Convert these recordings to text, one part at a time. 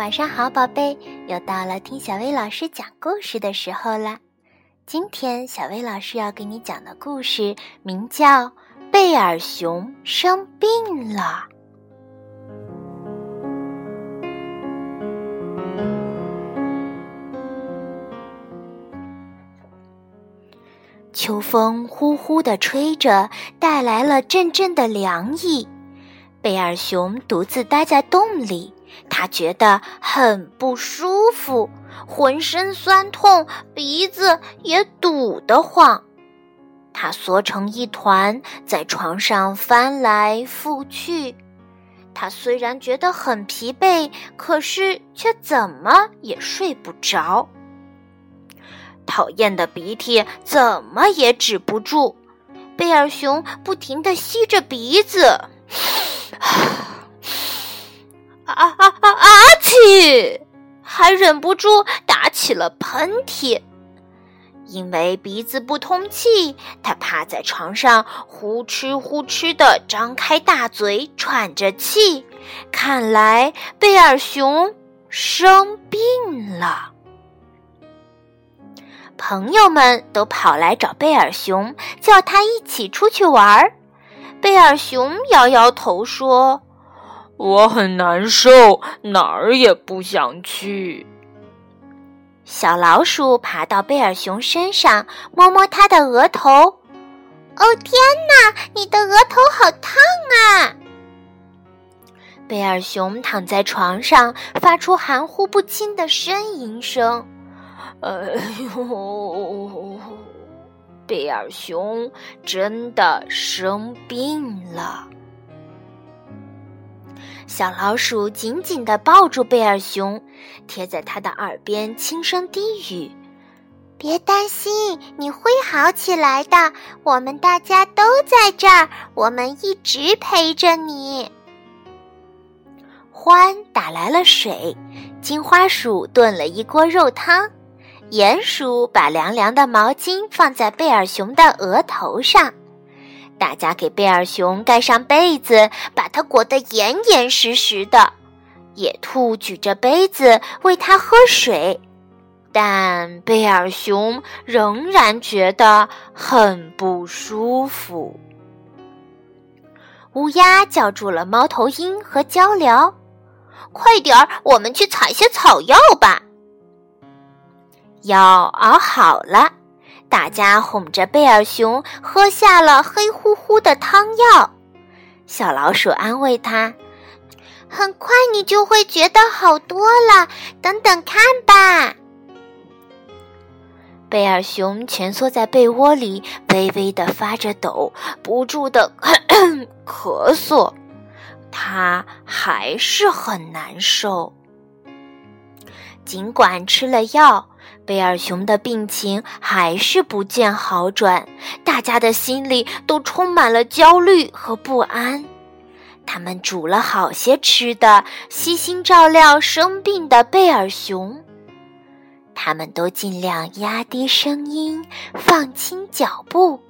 晚上好，宝贝，又到了听小薇老师讲故事的时候了。今天小薇老师要给你讲的故事名叫《贝尔熊生病了》。秋风呼呼地吹着，带来了阵阵的凉意。贝尔熊独自待在洞里。他觉得很不舒服，浑身酸痛，鼻子也堵得慌。他缩成一团，在床上翻来覆去。他虽然觉得很疲惫，可是却怎么也睡不着。讨厌的鼻涕怎么也止不住，贝尔熊不停地吸着鼻子。啊啊啊！啊嚏！还忍不住打起了喷嚏。因为鼻子不通气，他趴在床上，呼哧呼哧的张开大嘴，喘着气。看来贝尔熊生病了。朋友们都跑来找贝尔熊，叫他一起出去玩儿。贝尔熊摇摇头说。我很难受，哪儿也不想去。小老鼠爬到贝尔熊身上，摸摸它的额头。哦，天哪，你的额头好烫啊！贝尔熊躺在床上，发出含糊不清的呻吟声。哎呦，贝尔熊真的生病了。小老鼠紧紧地抱住贝尔熊，贴在他的耳边轻声低语：“别担心，你会好起来的。我们大家都在这儿，我们一直陪着你。”獾打来了水，金花鼠炖了一锅肉汤，鼹鼠把凉凉的毛巾放在贝尔熊的额头上。大家给贝尔熊盖上被子，把它裹得严严实实的。野兔举着杯子喂它喝水，但贝尔熊仍然觉得很不舒服。乌鸦叫住了猫头鹰和鹪鹩：“快点儿，我们去采些草药吧。”药熬好了。大家哄着贝尔熊喝下了黑乎乎的汤药，小老鼠安慰他：“很快你就会觉得好多了，等等看吧。”贝尔熊蜷缩在被窝里，微微的发着抖，不住的咳嗽，他还是很难受。尽管吃了药。贝尔熊的病情还是不见好转，大家的心里都充满了焦虑和不安。他们煮了好些吃的，悉心照料生病的贝尔熊。他们都尽量压低声音，放轻脚步。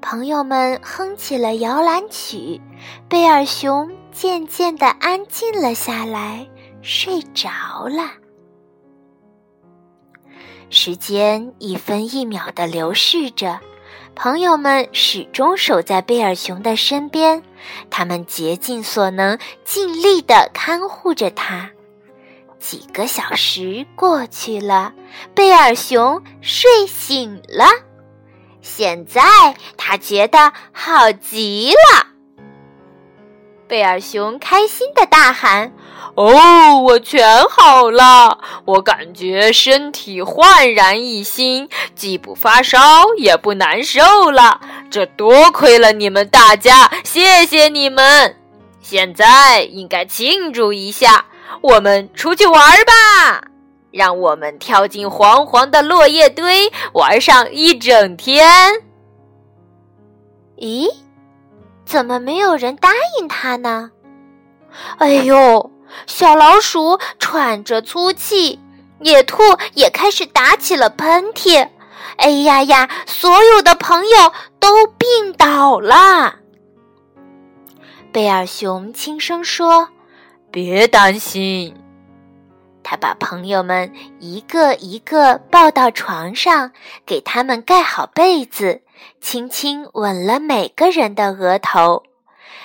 朋友们哼起了摇篮曲，贝尔熊渐渐地安静了下来，睡着了。时间一分一秒的流逝着，朋友们始终守在贝尔熊的身边，他们竭尽所能，尽力的看护着他。几个小时过去了，贝尔熊睡醒了，现在他觉得好极了。贝尔熊开心的大喊：“哦，我全好了！我感觉身体焕然一新，既不发烧也不难受了。这多亏了你们大家，谢谢你们！现在应该庆祝一下，我们出去玩吧！让我们跳进黄黄的落叶堆，玩上一整天。咦？”怎么没有人答应他呢？哎呦，小老鼠喘着粗气，野兔也开始打起了喷嚏。哎呀呀，所有的朋友都病倒了。贝尔熊轻声说：“别担心。”他把朋友们一个一个抱到床上，给他们盖好被子，轻轻吻了每个人的额头。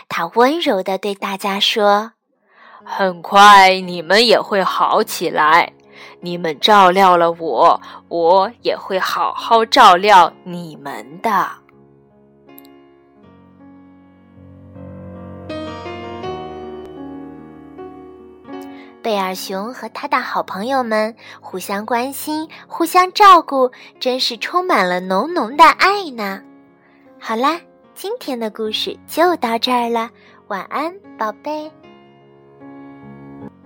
他温柔地对大家说：“很快你们也会好起来。你们照料了我，我也会好好照料你们的。”贝尔熊和他的好朋友们互相关心、互相照顾，真是充满了浓浓的爱呢。好啦，今天的故事就到这儿了，晚安，宝贝。